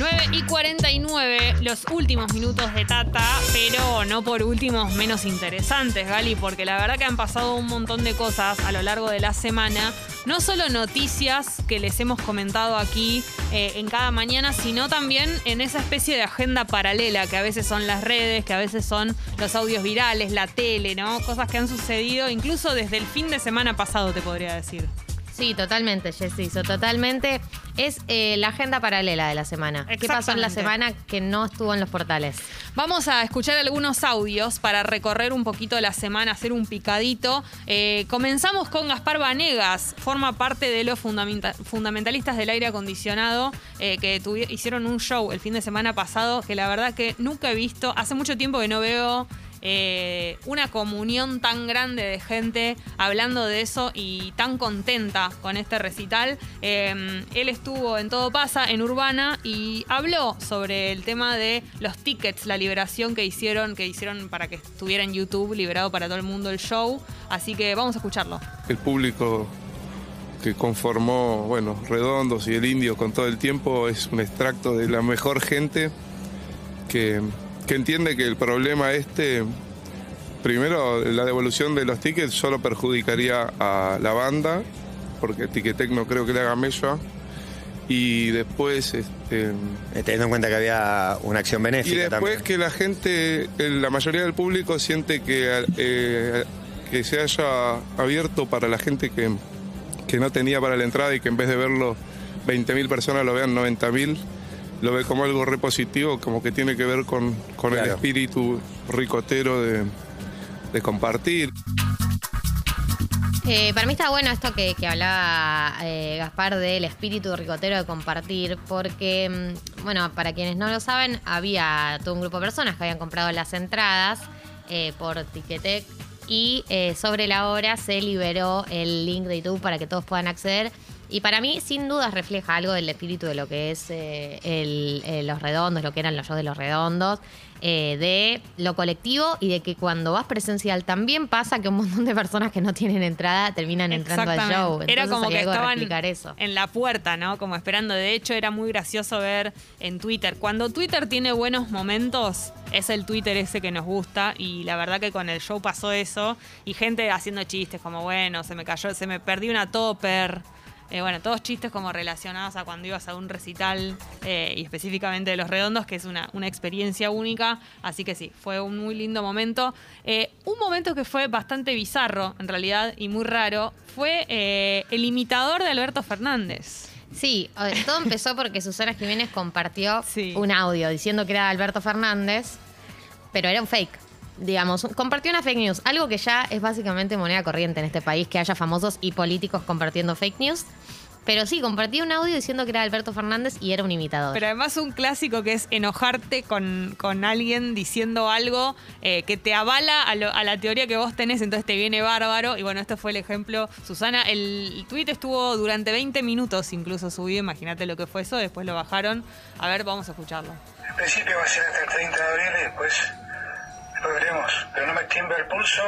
9 y 49, los últimos minutos de Tata, pero no por últimos menos interesantes, Gali, porque la verdad que han pasado un montón de cosas a lo largo de la semana. No solo noticias que les hemos comentado aquí eh, en cada mañana, sino también en esa especie de agenda paralela que a veces son las redes, que a veces son los audios virales, la tele, ¿no? Cosas que han sucedido incluso desde el fin de semana pasado, te podría decir. Sí, totalmente, Jessiso, totalmente. Es eh, la agenda paralela de la semana. ¿Qué pasó en la semana que no estuvo en los portales? Vamos a escuchar algunos audios para recorrer un poquito la semana, hacer un picadito. Eh, comenzamos con Gaspar Vanegas, forma parte de los fundamenta- fundamentalistas del aire acondicionado, eh, que hicieron un show el fin de semana pasado, que la verdad que nunca he visto, hace mucho tiempo que no veo eh, una comunión tan grande de gente hablando de eso y tan contenta con este recital. Eh, él estuvo en Todo Pasa, en Urbana, y habló sobre el tema de los tickets, la liberación que hicieron, que hicieron para que estuviera en YouTube, liberado para todo el mundo el show. Así que vamos a escucharlo. el público que conformó, bueno, Redondos y el Indio con todo el tiempo es un extracto de la mejor gente que, que entiende que el problema este, primero la devolución de los tickets solo perjudicaría a la banda, porque Ticketek no creo que le haga mella, y después... Este, Eh, Teniendo en cuenta que había una acción y benéfica después también. que la gente, la mayoría del público siente que, eh, que se haya abierto para la gente que, que no tenía para la entrada y que en vez de verlo 20.000 personas lo vean 90.000, lo ve como algo repositivo, como que tiene que ver con, con el espíritu ricotero de, de compartir. Eh, para mí está bueno esto que, que hablaba eh, Gaspar del espíritu ricotero de compartir, porque, mm, bueno, para quienes no lo saben, había todo un grupo de personas que habían comprado las entradas eh, por Ticketek y eh, sobre la hora se liberó el link de YouTube para que todos puedan acceder. Y para mí, sin dudas, refleja algo del espíritu de lo que es eh, el- eh, los redondos, lo que eran los shows de los redondos, eh, de lo colectivo y de que cuando vas presencial también pasa que un montón de personas que no tienen entrada terminan entrando al show. Era como que estaban eso. en la puerta, ¿no? Como esperando. De hecho, era muy gracioso ver en Twitter. Cuando Twitter tiene buenos momentos, es el Twitter ese que nos gusta. Y la verdad que con el show pasó eso. Y gente haciendo chistes como, bueno, se me cayó, se me perdió una topper. Eh, bueno, todos chistes como relacionados a cuando ibas a un recital eh, y específicamente de Los Redondos, que es una, una experiencia única. Así que sí, fue un muy lindo momento. Eh, un momento que fue bastante bizarro, en realidad, y muy raro, fue el imitador de Alberto Fernández. Sí, todo empezó porque Susana Jiménez compartió Sí. un audio diciendo que era Alberto Fernández, pero era un fake. Digamos, compartió una fake news, algo que ya es básicamente moneda corriente en este país, que haya famosos y políticos compartiendo fake news. Pero sí, compartió un audio diciendo que era Alberto Fernández y era un imitador. Pero además un clásico que es enojarte con, con alguien diciendo algo eh, que te avala a, lo- a la teoría que vos tenés, entonces te viene bárbaro. Y bueno, este fue el ejemplo. Susana, el, el tweet estuvo durante 20 minutos incluso subido, imagínate lo que fue eso, después lo bajaron. A ver, vamos a escucharlo. En principio va a ser hasta el 30 de abril y después, después veremos. Pero no me tiembla el pulso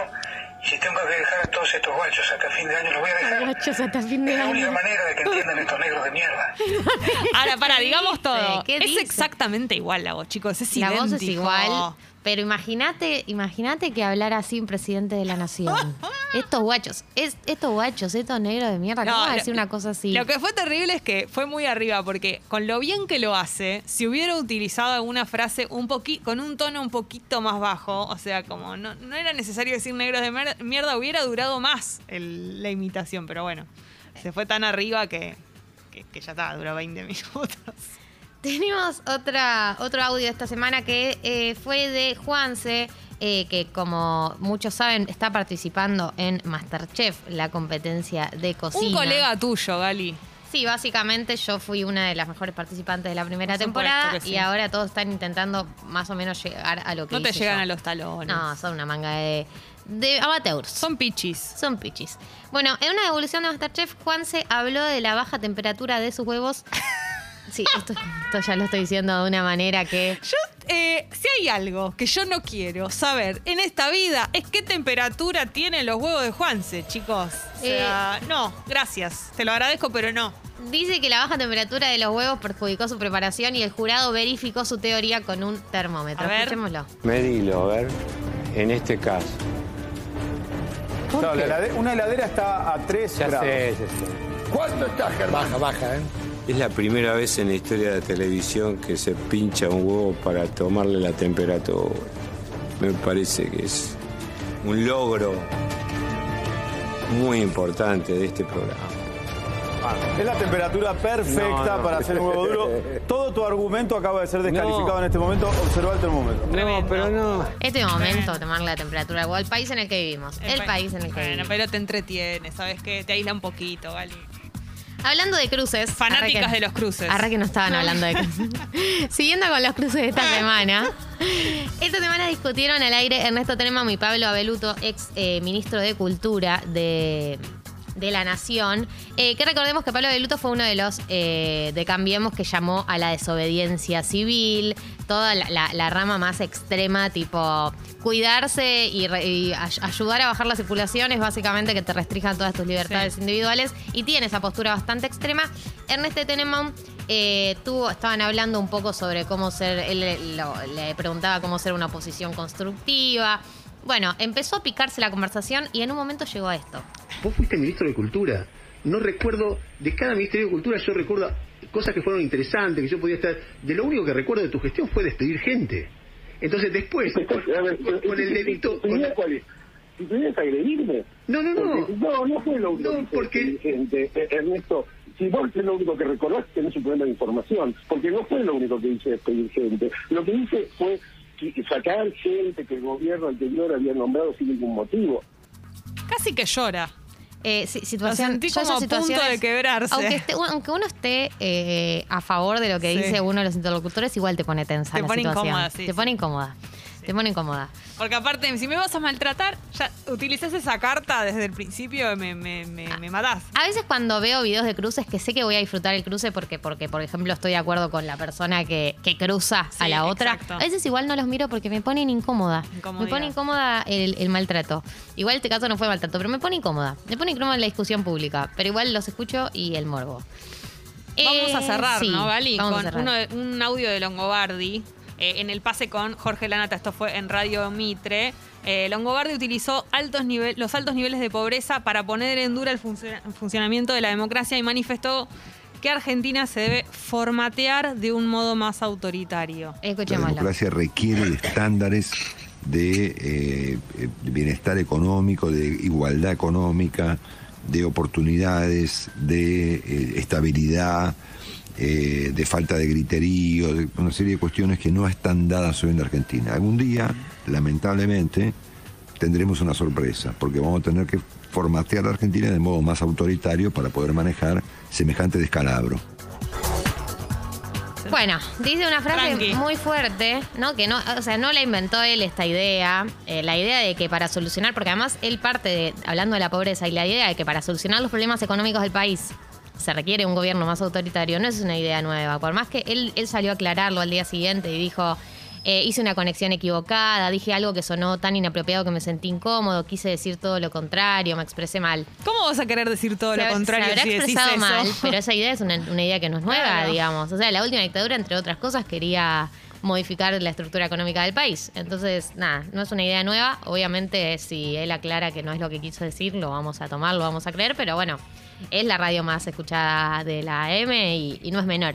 y si tengo que dejar a todos estos guachos hasta fin de año, los voy a dejar. Guachos hasta fin de es la año. única manera de que entiendan estos negros de mierda. Ahora, para, digamos todo. ¿Qué Es dice? exactamente igual la voz, chicos. Es La idéntico. voz es igual, pero imagínate, imagínate que hablara así un presidente de la nación. estos guachos, es, estos guachos, estos negros de mierda, ¿cómo No, va a decir una cosa así? Lo que fue terrible es que fue muy arriba, porque con lo bien que lo hace, si hubiera utilizado alguna frase un poqui- con un tono un poquito más bajo, o sea, como no, no era necesario decir negros de mierda, hubiera durado más el- la imitación, pero bueno, se fue tan arriba que, que, que ya está, duró 20 minutos. Tenemos otra, otro audio esta semana que eh, fue de Juanse, eh, que como muchos saben está participando en Masterchef, la competencia de cocina. Un colega tuyo, Gali. Sí, básicamente yo fui una de las mejores participantes de la primera temporada sí. y ahora todos están intentando más o menos llegar a lo que No te llegan yo. a los talones. No, son una manga de, de amateurs. Son pichis. Son pichis. Bueno, en una evolución de Masterchef, Juanse habló de la baja temperatura de sus huevos. Sí, esto, esto ya lo estoy diciendo de una manera que... Yo, eh, si hay algo que yo no quiero saber en esta vida es qué temperatura tienen los huevos de Juanse, chicos. O sea, no, gracias. Te lo agradezco, pero no. Dice que la baja temperatura de los huevos perjudicó su preparación y el jurado verificó su teoría con un termómetro. A ver. Escuchémoslo. Medilo, a ver. En este caso. La helade- una heladera está a 3 Ya grados. sé, ya sé. ¿Cuánto está, Germán? Baja, baja, ¿eh? Es la primera vez en la historia de la televisión que se pincha un huevo para tomarle la temperatura. Me parece que es un logro muy importante de este programa. Ah, Es la temperatura perfecta No, no. para hacer un huevo duro. Todo tu argumento acaba de ser descalificado No. en este momento. Observa el termómetro. No, pero no. Este momento, tomar la temperatura del huevo, el país en el que vivimos. El, pa- país en el que Bueno, vivimos. pero te entretiene, ¿sabes qué? Te aísla un poquito, ¿vale? Hablando de cruces. Fanáticas que- de los cruces. Arre que no estaban hablando de cruces. Siguiendo con los cruces de esta semana. Esta semana discutieron al aire Ernesto Tenema y Pablo Abeluto, ex eh, ministro de Cultura de, de la Nación. Eh, que recordemos que Pablo Abeluto fue uno de los eh, de Cambiemos que llamó a la desobediencia civil, toda la, la- la rama más extrema, tipo cuidarse y, re- y ay- ayudar a bajar las circulaciones, básicamente que te restrinjan todas tus libertades Sí. individuales y tiene esa postura bastante extrema. Ernesto Tenenbaum eh, estaban hablando un poco sobre cómo ser, él lo- le preguntaba cómo ser una oposición constructiva. Bueno, empezó a picarse la conversación y en un momento llegó a esto. Vos fuiste ministro de Cultura. No recuerdo, de cada Ministerio de Cultura yo recuerdo cosas que fueron interesantes, que yo podía estar... De lo único que recuerdo de tu gestión fue despedir gente. Entonces después, con, con- con el delito... con-? Si que agredirme. No, no, no. Porque- no, no fue lo único No, que hice porque- inteligente, eh, Ernesto. Si vos es lo único que recordás, tenés un problema de información. Porque no fue lo único que hice despedir gente. Lo que hice fue sacar gente que el gobierno anterior había nombrado sin ningún motivo. Casi que llora. Eh, si- situación, Lo sentí como a punto situaciones- de quebrarse. Aunque, esté- aunque uno esté eh, a favor de lo que Sí. dice uno de los interlocutores, igual te pone tensa Te la pone situación. incómoda, sí, te sí. pone incómoda. Te pone incómoda. Porque aparte, si me vas a maltratar, ya utilizás esa carta desde el principio, me, me, me, me matás. A veces cuando veo videos de cruces que sé que voy a disfrutar el cruce porque, porque por ejemplo, estoy de acuerdo con la persona que, que cruza Sí, a la otra, exacto. a veces igual no los miro porque me ponen incómoda. Me pone incómoda el, el maltrato. Igual este caso no fue maltrato, pero me pone incómoda. Me pone incómoda la discusión pública. Pero igual los escucho y el morbo. Vamos Eh, a cerrar, sí, ¿no, a Con uno un audio de Longobardi. Eh, en el pase con Jorge Lanata, esto fue en Radio Mitre. eh, Longobardi utilizó altos nive- los altos niveles de pobreza para poner en dura el funcio- funcionamiento de la democracia y manifestó que Argentina se debe formatear de un modo más autoritario. La Escuchémoslo. democracia requiere de estándares de eh, eh, bienestar económico, de igualdad económica, de oportunidades, de eh, estabilidad, eh, de falta de griterío, de una serie de cuestiones que no están dadas hoy en la Argentina. Algún día, lamentablemente, tendremos una sorpresa, porque vamos a tener que formatear a la Argentina de modo más autoritario para poder manejar semejante descalabro. Bueno, dice una frase Tranqui. muy fuerte, ¿no? Que no, o sea, no la inventó él esta idea, eh, la idea de que para solucionar, porque además él parte de, hablando de la pobreza, y la idea de que para solucionar los problemas económicos del país se requiere un gobierno más autoritario, no es una idea nueva. Por más que él, él salió a aclararlo al día siguiente y dijo, eh, hice una conexión equivocada, dije algo que sonó tan inapropiado que me sentí incómodo, quise decir todo lo contrario, me expresé mal. ¿Cómo vas a querer decir todo lo contrario se habrá si decís expresado eso? mal, pero esa idea es una, una idea que no es nueva, Claro. digamos. O sea, la última dictadura, entre otras cosas, quería modificar la estructura económica del país. Entonces, nada, no es una idea nueva. Obviamente, si él aclara que no es lo que quiso decir, lo vamos a tomar, lo vamos a creer, pero bueno, es la radio más escuchada de la AM y, y no es menor.